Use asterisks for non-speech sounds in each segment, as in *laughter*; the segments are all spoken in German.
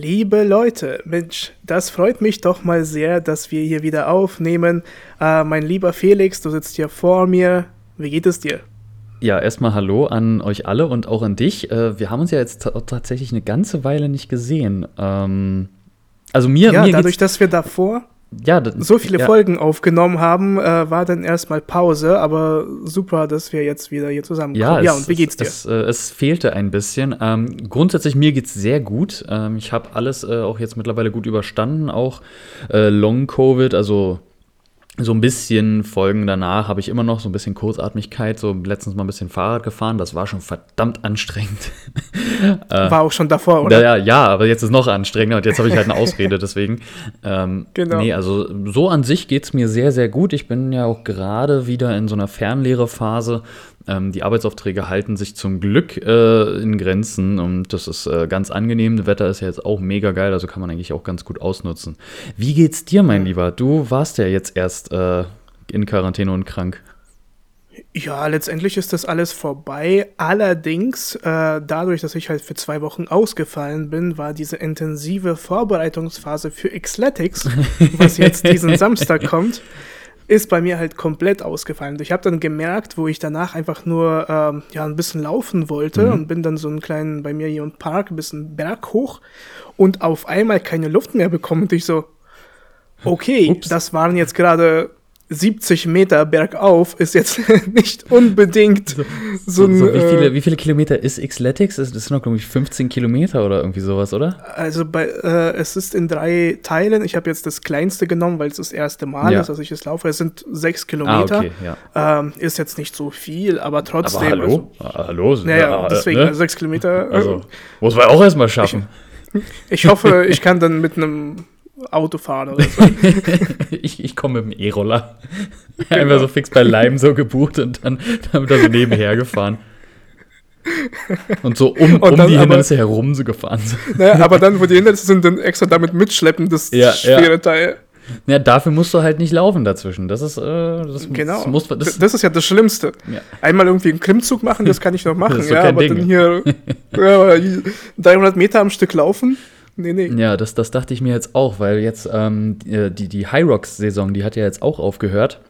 Liebe Leute, Mensch, das freut mich doch mal sehr, dass wir hier wieder aufnehmen. Äh, mein lieber Felix, du sitzt hier vor mir. Wie geht es dir? Ja, erstmal Hallo an euch alle und auch an dich. Äh, wir haben uns ja jetzt tatsächlich eine ganze Weile nicht gesehen. Ähm, also mir, ja, mir dadurch, dass wir davor ja, so viele ja. Folgen aufgenommen haben, äh, war dann erstmal Pause, aber super, dass wir jetzt wieder hier zusammenkommen. Ja, ja es, und wie geht's dir? Es, äh, es fehlte ein bisschen. Ähm, grundsätzlich mir geht's sehr gut. Ähm, ich habe alles äh, auch jetzt mittlerweile gut überstanden, auch äh, Long Covid, also so ein bisschen Folgen danach habe ich immer noch so ein bisschen Kurzatmigkeit, so letztens mal ein bisschen Fahrrad gefahren, das war schon verdammt anstrengend. *laughs* Äh, war auch schon davor, oder? Ja, ja, aber jetzt ist noch anstrengender und jetzt habe ich halt eine *laughs* Ausrede deswegen. Ähm, genau. Nee, also so an sich geht es mir sehr, sehr gut. Ich bin ja auch gerade wieder in so einer Fernlehrephase. Ähm, die Arbeitsaufträge halten sich zum Glück äh, in Grenzen und das ist äh, ganz angenehm. Das Wetter ist ja jetzt auch mega geil, also kann man eigentlich auch ganz gut ausnutzen. Wie geht's dir, mein Lieber? Du warst ja jetzt erst äh, in Quarantäne und krank. Ja, letztendlich ist das alles vorbei. Allerdings, äh, dadurch, dass ich halt für zwei Wochen ausgefallen bin, war diese intensive Vorbereitungsphase für Xletics, *laughs* was jetzt diesen Samstag kommt, ist bei mir halt komplett ausgefallen. Ich habe dann gemerkt, wo ich danach einfach nur ähm, ja ein bisschen laufen wollte mhm. und bin dann so einen kleinen bei mir hier im Park ein bisschen Berg hoch und auf einmal keine Luft mehr bekommen und ich so okay, Ups. das waren jetzt gerade 70 Meter bergauf ist jetzt *laughs* nicht unbedingt so, so, ein. So wie, viele, äh, wie viele Kilometer ist Xletics? Das sind noch, glaube ich, 15 Kilometer oder irgendwie sowas, oder? Also bei, äh, es ist in drei Teilen. Ich habe jetzt das kleinste genommen, weil es das erste Mal ja. ist, dass ich es laufe. Es sind sechs Kilometer. Ah, okay, ja. ähm, ist jetzt nicht so viel, aber trotzdem. Aber hallo? Also, ah, hallo? Naja, äh, deswegen, ne? also sechs Kilometer. Also, äh, muss man auch erstmal schaffen. Ich, *laughs* ich hoffe, ich kann dann mit einem Auto fahren oder so. *laughs* ich ich komme mit dem E-Roller. Genau. Einfach so fix bei Leim so gebucht und dann damit er so nebenher gefahren. Und so um, und um dann, die Hindernisse aber, herum so gefahren sind. Naja, aber dann, wo die Hindernisse sind, dann extra damit mitschleppen, das ja, schwere ja. Teil. Ja, dafür musst du halt nicht laufen dazwischen. Das ist, äh, das, genau. Das, muss, das, das, ist ja das Schlimmste. Ja. Einmal irgendwie einen Klimmzug machen, das kann ich noch *laughs* machen, ja, aber Ding. dann hier *laughs* ja, 300 Meter am Stück laufen. Nee, nee. Ja, das, das dachte ich mir jetzt auch, weil jetzt ähm, die, die High Rocks-Saison, die hat ja jetzt auch aufgehört.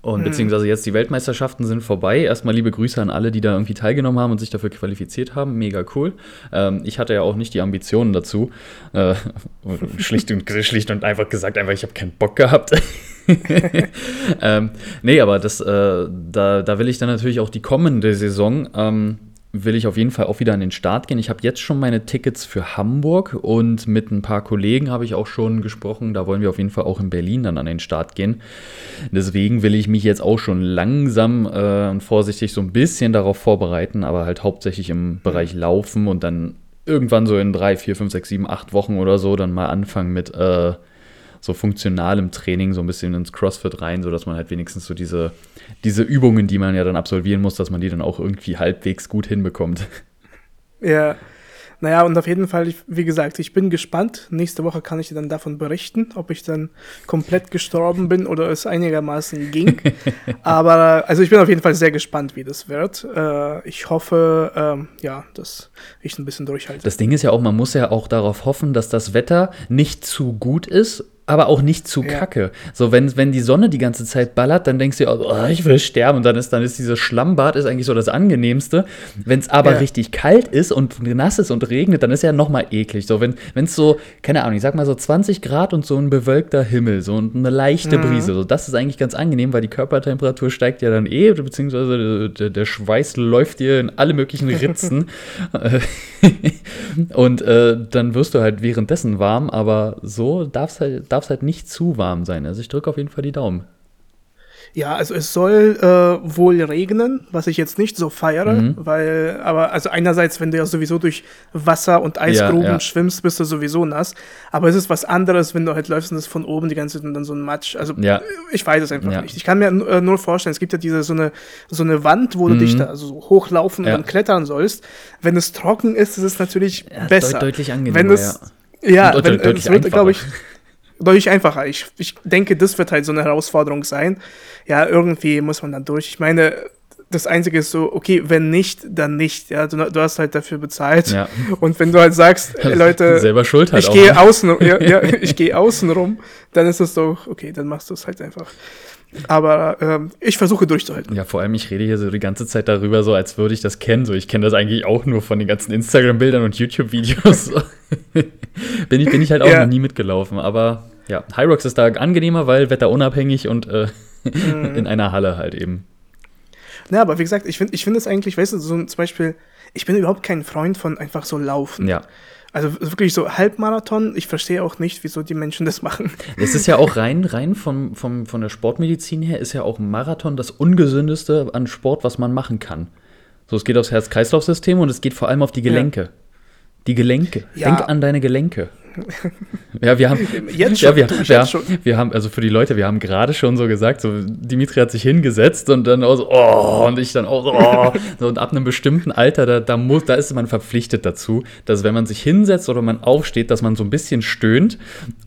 Und hm. beziehungsweise jetzt die Weltmeisterschaften sind vorbei. Erstmal liebe Grüße an alle, die da irgendwie teilgenommen haben und sich dafür qualifiziert haben. Mega cool. Ähm, ich hatte ja auch nicht die Ambitionen dazu. Äh, *laughs* schlicht, und, schlicht und einfach gesagt, einfach, ich habe keinen Bock gehabt. *laughs* ähm, nee, aber das, äh, da, da will ich dann natürlich auch die kommende Saison ähm, will ich auf jeden Fall auch wieder an den Start gehen. Ich habe jetzt schon meine Tickets für Hamburg und mit ein paar Kollegen habe ich auch schon gesprochen. Da wollen wir auf jeden Fall auch in Berlin dann an den Start gehen. Deswegen will ich mich jetzt auch schon langsam äh, und vorsichtig so ein bisschen darauf vorbereiten, aber halt hauptsächlich im Bereich Laufen und dann irgendwann so in drei, vier, fünf, sechs, sieben, acht Wochen oder so dann mal anfangen mit äh, so funktionalem Training so ein bisschen ins CrossFit rein, sodass man halt wenigstens so diese, diese Übungen, die man ja dann absolvieren muss, dass man die dann auch irgendwie halbwegs gut hinbekommt. Ja, naja, und auf jeden Fall, ich, wie gesagt, ich bin gespannt. Nächste Woche kann ich dir dann davon berichten, ob ich dann komplett gestorben bin oder es einigermaßen ging. *laughs* Aber also ich bin auf jeden Fall sehr gespannt, wie das wird. Äh, ich hoffe, ähm, ja, dass ich ein bisschen durchhalte. Das Ding ist ja auch, man muss ja auch darauf hoffen, dass das Wetter nicht zu gut ist aber auch nicht zu ja. kacke. So, wenn, wenn die Sonne die ganze Zeit ballert, dann denkst du, oh, ich will sterben. Und dann ist, dann ist dieses Schlammbad ist eigentlich so das angenehmste. Wenn es aber ja. richtig kalt ist und nass ist und regnet, dann ist ja noch mal eklig. So, wenn es so, keine Ahnung, ich sag mal so 20 Grad und so ein bewölkter Himmel, so eine leichte mhm. Brise, so, das ist eigentlich ganz angenehm, weil die Körpertemperatur steigt ja dann eh, beziehungsweise der, der Schweiß läuft dir in alle möglichen Ritzen. *laughs* und äh, dann wirst du halt währenddessen warm, aber so darf es halt darf es halt nicht zu warm sein. Also ich drücke auf jeden Fall die Daumen. Ja, also es soll äh, wohl regnen, was ich jetzt nicht so feiere, mhm. weil, aber also einerseits, wenn du ja sowieso durch Wasser und Eisgruben ja, ja. schwimmst, bist du sowieso nass. Aber es ist was anderes, wenn du halt läufst und es von oben die ganze Zeit und dann so ein Matsch. Also ja. ich weiß es einfach nicht. Ich kann mir äh, nur vorstellen, es gibt ja diese so eine so eine Wand, wo mhm. du dich da so hochlaufen und dann klettern sollst. Wenn es trocken ist, ist es natürlich besser. Deut deutlich angenehmer. Wenn es ja, wenn, es wird, glaube ich deutlich einfacher. Ich, ich denke, das wird halt so eine Herausforderung sein. Ja, irgendwie muss man dann durch. Ich meine, das Einzige ist so, okay, wenn nicht, dann nicht. Ja, du, du hast halt dafür bezahlt. Ja. Und wenn du halt sagst, ey, *laughs* Leute, Selber schuld halt ich gehe ne? außen, ja, ja, *laughs* ich gehe außen rum, dann ist es doch, okay, dann machst du es halt einfach. Aber ähm, ich versuche durchzuhalten. Ja, vor allem, ich rede hier so die ganze Zeit darüber, so als würde ich das kennen. So, ich kenne das eigentlich auch nur von den ganzen Instagram-Bildern und YouTube-Videos. *laughs* Bin, ich, bin ich halt auch Ja. noch nie mitgelaufen. Aber ja, Hyrox ist da angenehmer, weil wetterunabhängig und äh, Mhm. in einer Halle halt eben. Ja, aber wie gesagt, ich finde ich finde es eigentlich, weißt du, so zum Beispiel, ich bin überhaupt kein Freund von einfach so laufen. Ja. Also wirklich so Halbmarathon, ich verstehe auch nicht, wieso die Menschen das machen. *laughs* Es ist ja auch rein, rein vom, vom, von der Sportmedizin her, ist ja auch Marathon das ungesündeste an Sport, was man machen kann. So, es geht aufs Herz-Kreislauf-System und es geht vor allem auf die Gelenke. Die Gelenke. Ja. Denk an deine Gelenke. *laughs* Ja, wir haben. Jetzt ja, schon, wir, jetzt wir, schon. wir haben, also für die Leute, wir haben gerade schon so gesagt, so Dimitri hat sich hingesetzt und dann auch so, oh, und ich dann auch so, oh. *laughs* so, und ab einem bestimmten Alter, da, da muss, da ist man verpflichtet dazu, dass wenn man sich hinsetzt oder man aufsteht, dass man so ein bisschen stöhnt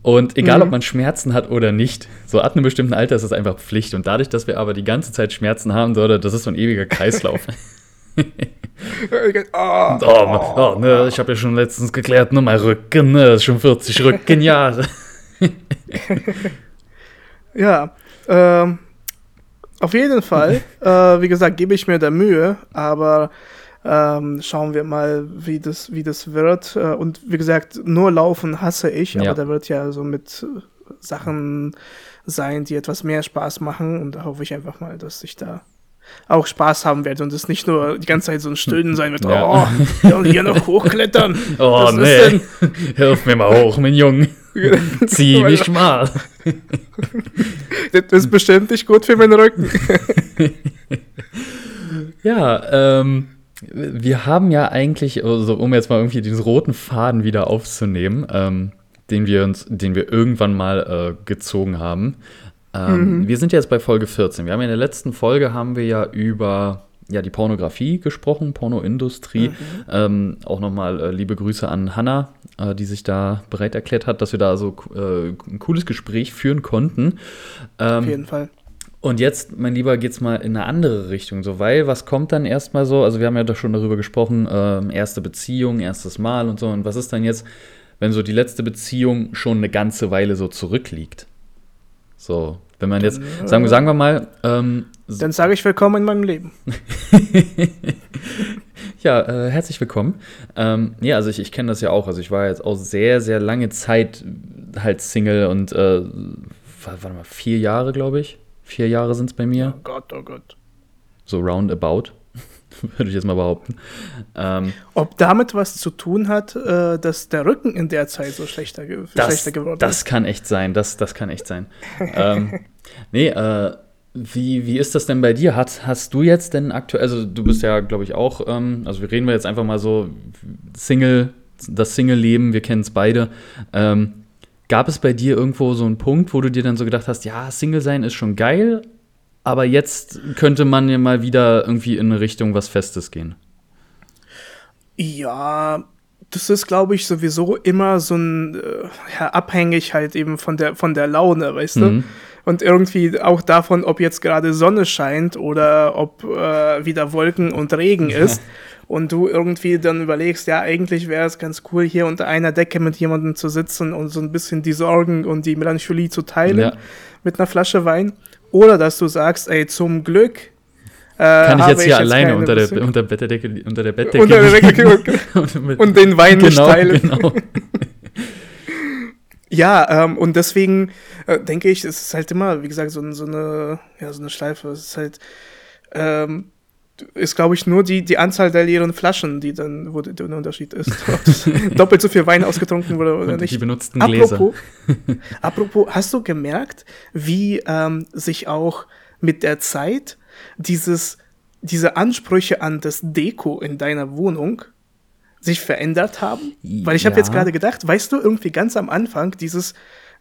und egal, Mhm. ob man Schmerzen hat oder nicht, so ab einem bestimmten Alter ist das einfach Pflicht und dadurch, dass wir aber die ganze Zeit Schmerzen haben, so, das ist so ein ewiger Kreislauf. *laughs* Ah, Oh, oh, ne, ich habe ja schon letztens geklärt, ne, mein Rücken, ne, ist schon 40 Rückenjahre. *laughs* Ja, ähm, auf jeden Fall, äh, wie gesagt, gebe ich mir da Mühe, aber ähm, schauen wir mal, wie das, wie das wird. Äh, und wie gesagt, nur Laufen hasse ich, Ja. aber da wird ja so mit Sachen sein, die etwas mehr Spaß machen und da hoffe ich einfach mal, dass ich da auch Spaß haben werde und es nicht nur die ganze Zeit so ein Stöhnen sein wird. *laughs* Ja. Oh, ja, und hier noch hochklettern. *laughs* Oh, Was nee. *laughs* Hilf mir mal hoch, mein Junge. Zieh mich mal. Das ist bestimmt nicht gut für meinen Rücken. Ja, ähm, wir haben ja eigentlich, also um jetzt mal irgendwie diesen roten Faden wieder aufzunehmen, ähm, den wir uns, den wir irgendwann mal äh, gezogen haben. Ähm, Wir sind jetzt bei Folge 14. Wir haben ja in der letzten Folge haben wir ja über ja, die Pornografie gesprochen, Pornoindustrie. Ähm, auch nochmal äh, liebe Grüße an Hanna, äh, die sich da bereit erklärt hat, dass wir da so äh, ein cooles Gespräch führen konnten. Ähm, Auf jeden Fall. und jetzt, mein Lieber, geht's mal in eine andere Richtung. So, weil, was kommt dann erstmal so? Also, wir haben ja doch schon darüber gesprochen, ähm, erste Beziehung, erstes Mal und so. Und was ist dann jetzt, wenn so die letzte Beziehung schon eine ganze Weile so zurückliegt? So, wenn man jetzt, sagen, wir- sagen wir mal, ähm, Dann sage ich willkommen in meinem Leben. *laughs* Ja, äh, herzlich willkommen. Ähm, ja, also ich, ich kenne das ja auch. Also ich war jetzt auch sehr, sehr lange Zeit halt Single und äh, wa- warte mal, vier Jahre, glaube ich. Vier Jahre sind es bei mir. Oh Gott, oh Gott. So roundabout, *laughs* würde ich jetzt mal behaupten. Ähm, Ob damit was zu tun hat, äh, dass der Rücken in der Zeit so schlechter, ge das, schlechter geworden das ist? kann echt sein. Das, das kann echt sein. ähm, *laughs* nee, äh, wie, wie ist das denn bei dir? Hat, hast du jetzt denn aktuell, also du bist ja, glaube ich, auch, ähm, also wir reden wir jetzt einfach mal so Single, das Single-Leben, wir kennen es beide. Ähm, gab es bei dir irgendwo so einen Punkt, wo du dir dann so gedacht hast, ja, Single sein ist schon geil, aber jetzt könnte man ja mal wieder irgendwie in eine Richtung was Festes gehen? Ja, das ist, glaube ich, sowieso immer so ein, äh, ja, abhängig halt eben von der, von der Laune, weißt Mhm. du? Und irgendwie auch davon, ob jetzt gerade Sonne scheint oder ob äh, wieder Wolken und Regen *laughs* ist. Und du irgendwie dann überlegst, ja, eigentlich wäre es ganz cool, hier unter einer Decke mit jemandem zu sitzen und so ein bisschen die Sorgen und die Melancholie zu teilen Ja. mit einer Flasche Wein. Oder dass du sagst, ey, zum Glück. Äh, Kann ich jetzt hier alleine keine unter der, unter, Bettdecke, unter der Bettdecke Unter der Decke *laughs* und, und den Wein nicht genau, teilen. genau. *laughs* Ja, ähm, und deswegen äh, denke ich, es ist halt immer, wie gesagt, so, so eine, ja, so eine Schleife. Es ist halt, ähm, ist, glaube ich, nur die, die Anzahl der leeren Flaschen, die dann, wo der, Unterschied ist. *laughs* Doppelt so viel Wein ausgetrunken wurde oder Und die nicht. benutzten Gläser. Apropos, *laughs* apropos, hast du gemerkt, wie ähm, sich auch mit der Zeit dieses, diese Ansprüche an das Deko in deiner Wohnung sich verändert haben? Weil ich habe Ja. jetzt gerade gedacht, weißt du, irgendwie ganz am Anfang dieses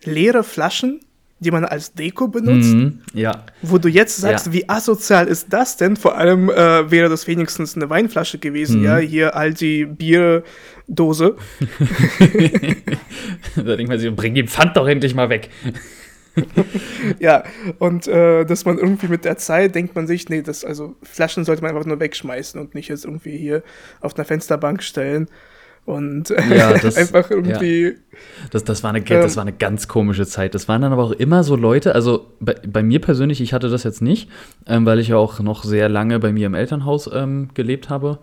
leere Flaschen, die man als Deko benutzt, Mhm, ja. wo du jetzt sagst, Ja. wie asozial ist das denn? Vor allem äh, wäre das wenigstens eine Weinflasche gewesen, Mhm. ja, hier Aldi Bierdose. *laughs* da denkt man sich, bring den Pfand doch endlich mal weg. *laughs* ja, und äh, dass man irgendwie mit der Zeit denkt man sich, nee, das, also Flaschen sollte man einfach nur wegschmeißen und nicht jetzt irgendwie hier auf einer Fensterbank stellen und ja, *laughs* das, einfach irgendwie. Ja. Das, das, war eine, das ähm, war eine ganz komische Zeit. Das waren dann aber auch immer so Leute, also bei, bei mir persönlich, ich hatte das jetzt nicht, ähm, weil ich ja auch noch sehr lange bei mir im Elternhaus ähm, gelebt habe.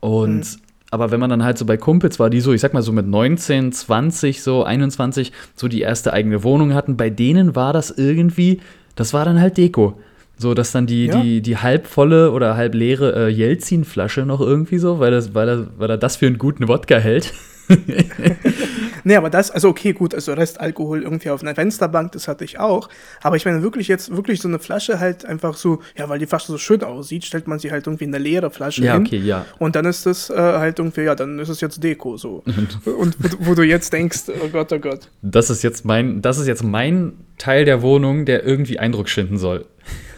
Und mhm. aber wenn man dann halt so bei Kumpels war, die so, ich sag mal so mit 19, 20, so 21, so die erste eigene Wohnung hatten, bei denen war das irgendwie, das war dann halt Deko. So, dass dann die, ja. die, die halbvolle oder halb leere äh, Jelzin-Flasche noch irgendwie so, weil, das, weil, er, weil er das für einen guten Wodka hält. *laughs* nee, aber das, also okay, gut, also Restalkohol irgendwie auf einer Fensterbank, das hatte ich auch. Aber ich meine wirklich jetzt, wirklich so eine Flasche halt einfach so, ja, weil die Flasche so schön aussieht, stellt man sie halt irgendwie in eine leere Flasche ja, hin. Okay, ja. Und dann ist das äh, halt irgendwie, ja, dann ist es jetzt Deko so. *laughs* und wo, wo, du jetzt denkst, oh Gott, oh Gott. Das ist jetzt mein, das ist jetzt mein Teil der Wohnung, der irgendwie Eindruck schinden soll.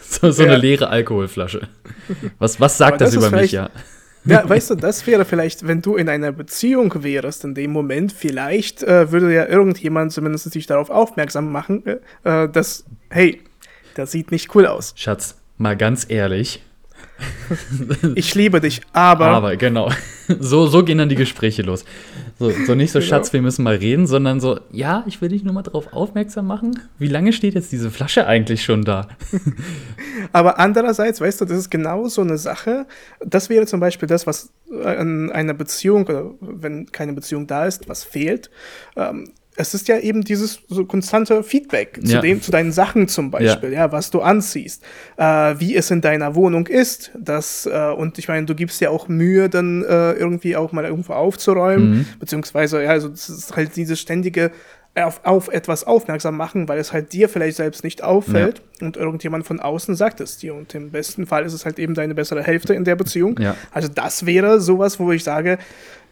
So, so ja. eine leere Alkoholflasche. Was, was sagt das, das über mich, ja? Ja, weißt du, das wäre vielleicht, wenn du in einer Beziehung wärst, in dem Moment, vielleicht äh, würde ja irgendjemand zumindest sich darauf aufmerksam machen, äh, äh dass, hey, das sieht nicht cool aus. Schatz, mal ganz ehrlich, *laughs* ich liebe dich, aber. Aber, genau. *laughs* So, so gehen dann die Gespräche los. So, so nicht so, genau. Schatz, wir müssen mal reden, sondern so, ja, ich will dich nur mal darauf aufmerksam machen. Wie lange steht jetzt diese Flasche eigentlich schon da? *laughs* aber andererseits, weißt du, das ist genau so eine Sache. Das wäre zum Beispiel das, was in einer Beziehung, oder wenn keine Beziehung da ist, was fehlt. Ähm, es ist ja eben dieses so konstante Feedback zu, ja. dem, zu deinen Sachen zum Beispiel, ja, ja was du anziehst, äh, wie es in deiner Wohnung ist. Das, äh, und ich meine, du gibst ja auch Mühe, dann äh, irgendwie auch mal irgendwo aufzuräumen, mhm. beziehungsweise, ja, also das ist halt dieses ständige auf, auf etwas aufmerksam machen, weil es halt dir vielleicht selbst nicht auffällt ja. und irgendjemand von außen sagt es dir. Und im besten Fall ist es halt eben deine bessere Hälfte in der Beziehung. Ja. Also das wäre sowas, wo ich sage,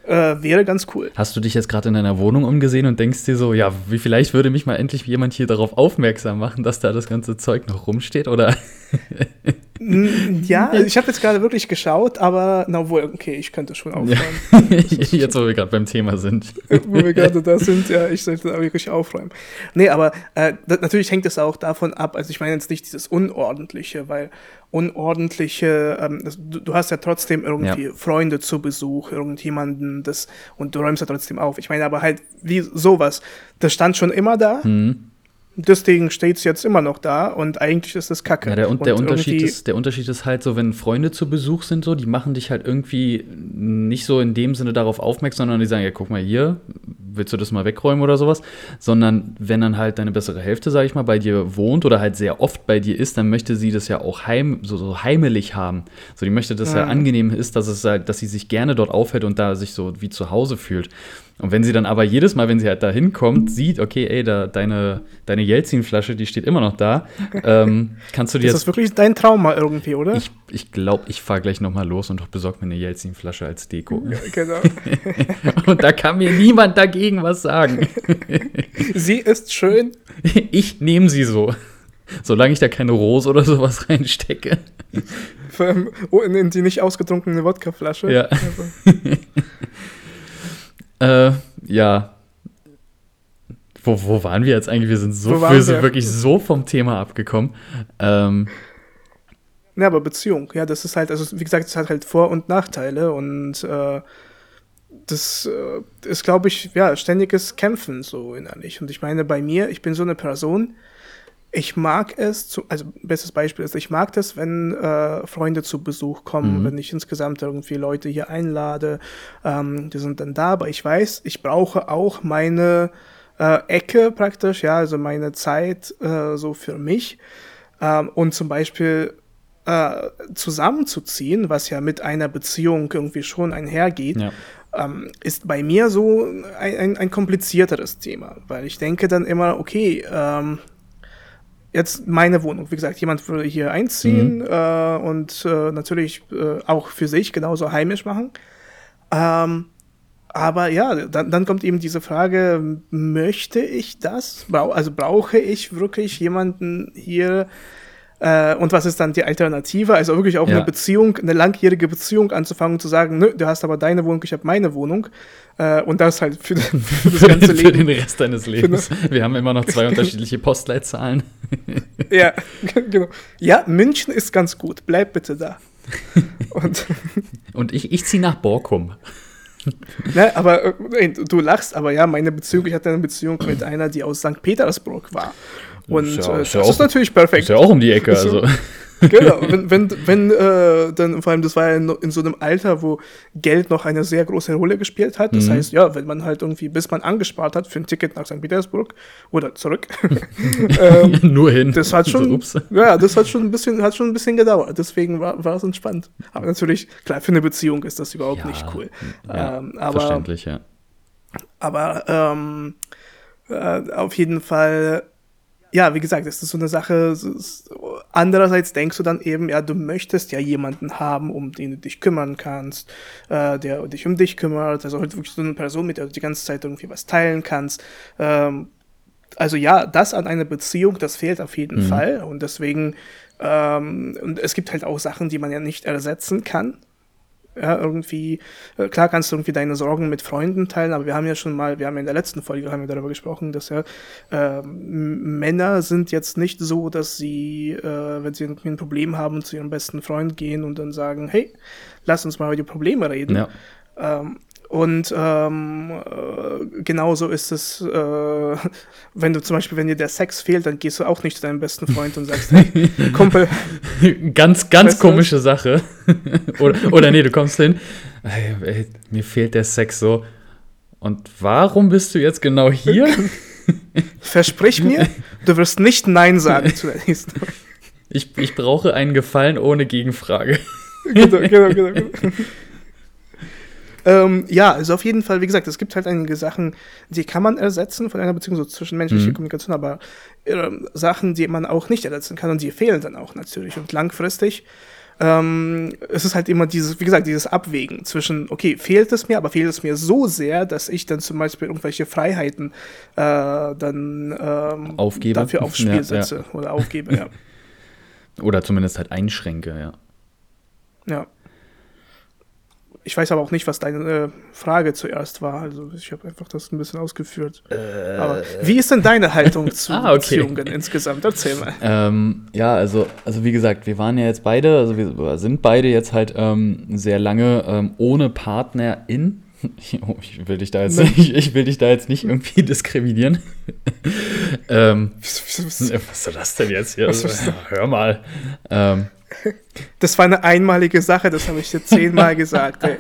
äh, wäre ganz cool. Hast du dich jetzt gerade in deiner Wohnung umgesehen und denkst dir so, ja, wie vielleicht würde mich mal endlich jemand hier darauf aufmerksam machen, dass da das ganze Zeug noch rumsteht, oder? *laughs* *laughs* ja, ich habe jetzt gerade wirklich geschaut, aber na wohl, okay, ich könnte schon aufräumen. *laughs* jetzt, wo wir gerade beim Thema sind. wo wir gerade da sind, ja, ich sollte da wirklich aufräumen. Nee, aber äh, natürlich hängt es auch davon ab, also ich meine jetzt nicht dieses Unordentliche, weil unordentliche, ähm, das, du, du, hast ja trotzdem irgendwie ja. Freunde zu Besuch, irgendjemanden, das, und du räumst ja trotzdem auf. Ich meine aber halt, wie sowas, das stand schon immer da. Mhm Deswegen steht es jetzt immer noch da und eigentlich ist es kacke. Ja, der, und der, Unterschied ist, der Unterschied ist halt so, wenn Freunde zu Besuch sind, so, die machen dich halt irgendwie nicht so in dem Sinne darauf aufmerksam, sondern die sagen, ja, guck mal hier, willst du das mal wegräumen oder sowas? Sondern wenn dann halt deine bessere Hälfte, sag ich mal, bei dir wohnt oder halt sehr oft bei dir ist, dann möchte sie das ja auch heim, so, so heimelig haben. So, die möchte, dass es ja angenehm ist, dass, es, dass sie sich gerne dort aufhält und da sich so wie zu Hause fühlt. Und wenn sie dann aber jedes Mal, wenn sie halt da hinkommt, sieht, okay, ey, da, deine, deine Jelzin-Flasche, die steht immer noch da, ähm, kannst du dir. Das ist wirklich dein Trauma irgendwie, oder? Ich, ich glaube, ich fahre gleich nochmal los und besorge mir eine Jelzin-Flasche als Deko. Ja, *laughs* genau. *laughs* und da kann mir niemand dagegen was sagen. *laughs* sie ist schön. Ich nehme sie so. Solange ich da keine Rose oder sowas reinstecke. Oh, in die nicht ausgetrunkene Wodkaflasche. Ja. Also. Äh, ja. Wo, wo waren wir jetzt eigentlich? Wir sind so wir sind wirklich so vom Thema abgekommen. Ähm, ja, aber Beziehung, ja, das ist halt, also wie gesagt, es hat halt Vor- und Nachteile und äh, das äh, ist, glaube ich, ja, ständiges Kämpfen so innerlich. Und ich meine, bei mir, ich bin so eine Person, ich mag es, zu, also bestes Beispiel ist, ich mag das, wenn äh, Freunde zu Besuch kommen, mhm. wenn ich insgesamt irgendwie Leute hier einlade, ähm, die sind dann da, aber ich weiß, ich brauche auch meine äh, Ecke praktisch, ja, also meine Zeit äh, so für mich ähm, und zum Beispiel äh, zusammenzuziehen, was ja mit einer Beziehung irgendwie schon einhergeht, ja. ähm, ist bei mir so ein, ein, ein komplizierteres Thema, weil ich denke dann immer, okay, ähm, jetzt meine Wohnung. Wie gesagt, jemand würde hier einziehen mhm. äh, und äh, natürlich äh, auch für sich genauso heimisch machen. Ähm, aber ja, dann, dann kommt eben diese Frage, möchte ich das? Brau also brauche ich wirklich jemanden hier, Äh, und was ist dann die Alternative? Also wirklich auch Ja. eine Beziehung, eine langjährige Beziehung anzufangen, zu sagen, nö, du hast aber deine Wohnung, ich habe meine Wohnung. Äh, und das halt für, *laughs* für das ganze Für den Leben. Rest deines Lebens. Wir haben immer noch zwei *laughs* unterschiedliche Postleitzahlen. Ja, *laughs* genau. Ja, München ist ganz gut. Bleib bitte da. Und, Und ich, ich ziehe nach Borkum. ne, aber äh, ey, du lachst, aber ja, meine Beziehung, ich hatte eine Beziehung mit einer, die aus St. Petersburg war. Und Ist ja- äh, ist ja das ist auch- natürlich perfekt. Ist ja auch um die Ecke, Ist so. also. *laughs* genau, wenn, wenn, wenn äh, dann, vor allem, das war ja in, so einem Alter, wo Geld noch eine sehr große Rolle gespielt hat. Das Mhm. heißt, ja, wenn man halt irgendwie, bis man angespart hat für ein Ticket nach St. Petersburg oder zurück, *laughs* ähm, *laughs* Nur hin. das hat schon, So, ja, das hat schon ein bisschen, hat schon ein bisschen gedauert. Deswegen war, war es entspannt. Aber natürlich, klar, für eine Beziehung ist das überhaupt Ja, nicht cool. Ja, ähm, aber, verständlich, ja. aber ähm, äh, auf jeden Fall, ja, wie gesagt, es ist so eine Sache. Andererseits denkst du dann eben, ja, du möchtest ja jemanden haben, um den du dich kümmern kannst, äh, der dich um dich kümmert. Also halt wirklich so eine Person, mit der du die ganze Zeit irgendwie was teilen kannst. Ähm, also ja, das an einer Beziehung, das fehlt auf jeden Mhm. Fall. Und deswegen, ähm, und es gibt halt auch Sachen, die man ja nicht ersetzen kann. Ja, irgendwie, äh, klar kannst du irgendwie deine Sorgen mit Freunden teilen, aber wir haben ja schon mal, wir haben ja in der letzten Folge haben wir darüber gesprochen, dass ja ähm, Männer sind jetzt nicht so, dass sie, äh, wenn sie irgendwie ein Problem haben, zu ihrem besten Freund gehen und dann sagen, hey, lass uns mal über die Probleme reden. ja. Ähm, und ähm, äh, genauso ist es, äh, *laughs* wenn du zum Beispiel, wenn dir der Sex fehlt, dann gehst du auch nicht zu deinem besten Freund und sagst, hey, *laughs* Kumpel, Ganz, ganz komische Sache. *laughs* oder, oder nee, du kommst hin, ey, ey, mir fehlt der Sex so. Und warum bist du jetzt genau hier? versprich mir, du wirst nicht Nein sagen zu der nächsten. Ich, ich brauche einen Gefallen ohne Gegenfrage. genau, genau, genau. genau. Ähm, ja, also auf jeden Fall, wie gesagt, es gibt halt einige Sachen, die kann man ersetzen von einer Beziehung, so zwischenmenschliche Mhm. Kommunikation, aber ähm, Sachen, die man auch nicht ersetzen kann und die fehlen dann auch natürlich. Und langfristig ähm, es ist halt immer dieses, wie gesagt, dieses Abwägen zwischen, okay, fehlt es mir, aber fehlt es mir so sehr, dass ich dann zum Beispiel irgendwelche Freiheiten äh, dann ähm, Aufgebe. dafür aufs Spiel Ja, ja. setze oder aufgebe, ja. *laughs* Oder zumindest halt einschränke, ja. Ja. Ich weiß aber auch nicht, was deine äh, Frage zuerst war. Also ich habe einfach das ein bisschen ausgeführt. aber wie ist denn deine Haltung zu *laughs* Ah, okay. Beziehungen insgesamt? Erzähl mal. Ähm, ja, also, also wie gesagt, wir waren ja jetzt beide, also wir sind beide jetzt halt ähm, sehr lange ähm, ohne Partnerin. *laughs* Oh, Ich will dich da jetzt, ich, ich will dich da jetzt nicht irgendwie diskriminieren. *laughs* ähm, was ist das denn jetzt hier? Was ist Hör mal. Ähm, Das war eine einmalige Sache, das habe ich dir zehnmal gesagt. Ey.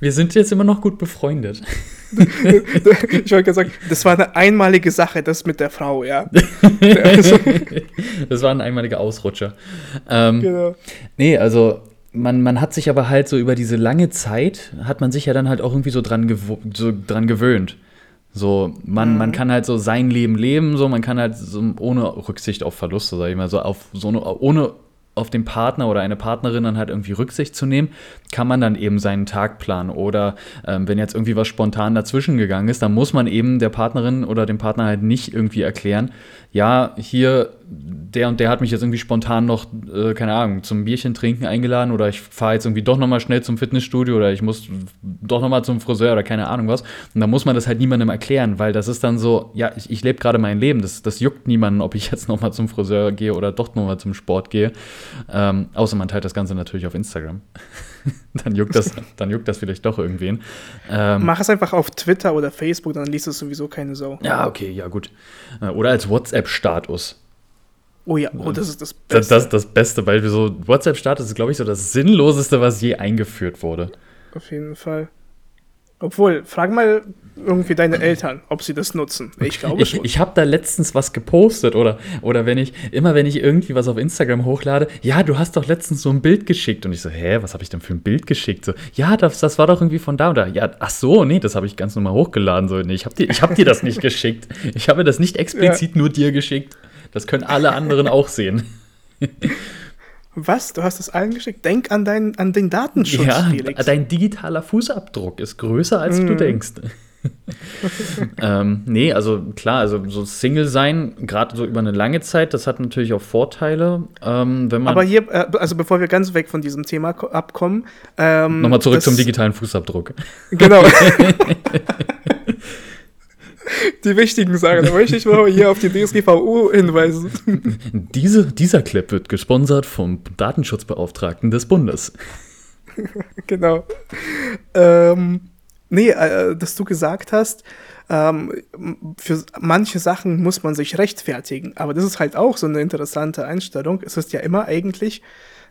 wir sind jetzt immer noch gut befreundet. Ich wollte gerade sagen, das war eine einmalige Sache, das mit der Frau, ja. Das war ein einmaliger Ausrutscher. Ähm, genau. Nee, also man, man hat sich aber halt so über diese lange Zeit, hat man sich ja dann halt auch irgendwie so dran, gewo so dran gewöhnt. So, man, man kann halt so sein Leben leben, so, man kann halt so ohne Rücksicht auf Verluste, sag ich mal, so auf so eine, ohne auf den Partner oder eine Partnerin dann halt irgendwie Rücksicht zu nehmen, kann man dann eben seinen Tag planen. Oder ähm, wenn jetzt irgendwie was spontan dazwischen gegangen ist, dann muss man eben der Partnerin oder dem Partner halt nicht irgendwie erklären, ja, hier, der und der hat mich jetzt irgendwie spontan noch, äh, keine Ahnung, zum Bierchen trinken eingeladen oder ich fahre jetzt irgendwie doch nochmal schnell zum Fitnessstudio oder ich muss doch nochmal zum Friseur oder keine Ahnung was. Und dann muss man das halt niemandem erklären, weil das ist dann so, ja, ich, ich lebe gerade mein Leben, das, das juckt niemanden, ob ich jetzt nochmal zum Friseur gehe oder doch nochmal zum Sport gehe. Ähm, außer man teilt das Ganze natürlich auf Instagram. *laughs* dann, juckt das, *laughs* dann juckt das vielleicht doch irgendwen. Ähm, Mach es einfach auf Twitter oder Facebook, dann liest es sowieso keine Sau. ja, okay, ja, gut. Äh, Oder als WhatsApp-Status. Oh ja, oh, das ist das Das, Beste. das ist das Beste, weil wir so WhatsApp-Status ist, glaube ich, so das Sinnloseste, was je eingeführt wurde. Auf jeden Fall. Obwohl, frag mal irgendwie deine Eltern, ob sie das nutzen. Ich glaube schon. ich habe da letztens was gepostet oder, oder wenn ich, immer wenn ich irgendwie was auf Instagram hochlade, ja, du hast doch letztens so ein Bild geschickt. Und ich so, hä, was habe ich denn für ein Bild geschickt? So, ja, das, das war doch irgendwie von da oder ja, ach so, nee, das habe ich ganz normal hochgeladen. So, nee, ich habe dir, ich hab dir das nicht *laughs* geschickt. Ich habe das nicht explizit nur dir geschickt. Das können alle anderen auch sehen. Was? Du hast es allen geschickt? Denk an, dein, an den Datenschutz, Ja, Felix. dein digitaler Fußabdruck ist größer, als du Mhm. denkst. *laughs* ähm, nee, also klar, also so Single sein, gerade so über eine lange Zeit, das hat natürlich auch Vorteile. Ähm, wenn man Aber hier, äh, also bevor wir ganz weg von diesem Thema abkommen. Ähm, Nochmal zurück zum digitalen Fußabdruck. Genau. *laughs* *laughs* *laughs* die wichtigen Sachen. Da möchte ich mal hier auf die DSGVO hinweisen. *laughs* Diese, dieser Clip wird gesponsert vom Datenschutzbeauftragten des Bundes. *laughs* genau. Ähm, nee, äh, dass du gesagt hast, ähm, für manche Sachen muss man sich rechtfertigen. Aber das ist halt auch so eine interessante Einstellung. Es ist ja immer eigentlich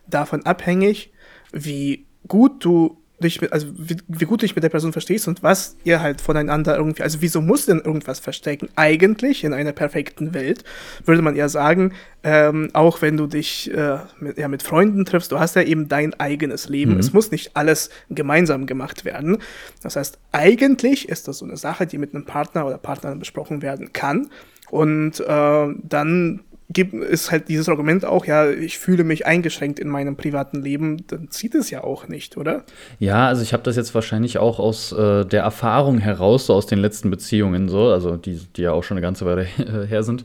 davon abhängig, wie gut du dich also wie, wie, gut du dich mit der Person verstehst und was ihr halt voneinander irgendwie, also wieso muss denn irgendwas verstecken? Eigentlich in einer perfekten Welt würde man ja sagen, ähm, auch wenn du dich äh, mit, ja, mit Freunden triffst, du hast ja eben dein eigenes Leben. Mhm. Es muss nicht alles gemeinsam gemacht werden. Das heißt, eigentlich ist das so eine Sache, die mit einem Partner oder Partnerin besprochen werden kann. Und äh, dann ist halt dieses Argument auch, ja, ich fühle mich eingeschränkt in meinem privaten Leben, dann zieht es ja auch nicht, oder? Ja, also ich habe das jetzt wahrscheinlich auch aus äh, der Erfahrung heraus, so aus den letzten Beziehungen, so, also die, die ja auch schon eine ganze Weile *laughs* her sind,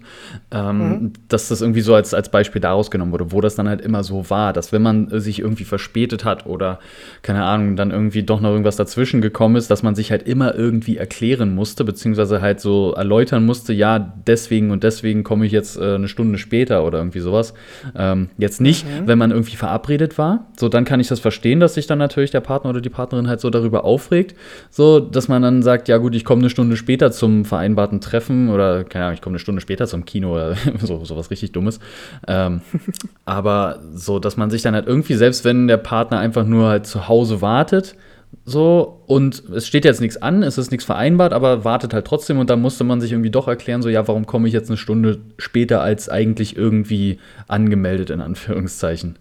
ähm, mhm. dass das irgendwie so als, als Beispiel daraus genommen wurde, wo das dann halt immer so war, dass wenn man sich irgendwie verspätet hat oder, keine Ahnung, dann irgendwie doch noch irgendwas dazwischen gekommen ist, dass man sich halt immer irgendwie erklären musste, beziehungsweise halt so erläutern musste, ja, deswegen und deswegen komme ich jetzt äh, eine Stunde Stunde später oder irgendwie sowas. Ähm, jetzt nicht, mhm. wenn man irgendwie verabredet war. So, dann kann ich das verstehen, dass sich dann natürlich der Partner oder die Partnerin halt so darüber aufregt. So, dass man dann sagt, ja gut, ich komme eine Stunde später zum vereinbarten Treffen oder, keine Ahnung, ich komme eine Stunde später zum Kino oder *laughs* so, sowas richtig Dummes. Ähm, *laughs* aber so, dass man sich dann halt irgendwie, selbst wenn der Partner einfach nur halt zu Hause wartet, so, und es steht jetzt nichts an, es ist nichts vereinbart, aber wartet halt trotzdem und da musste man sich irgendwie doch erklären, so, ja, warum komme ich jetzt eine Stunde später als eigentlich irgendwie angemeldet, in Anführungszeichen.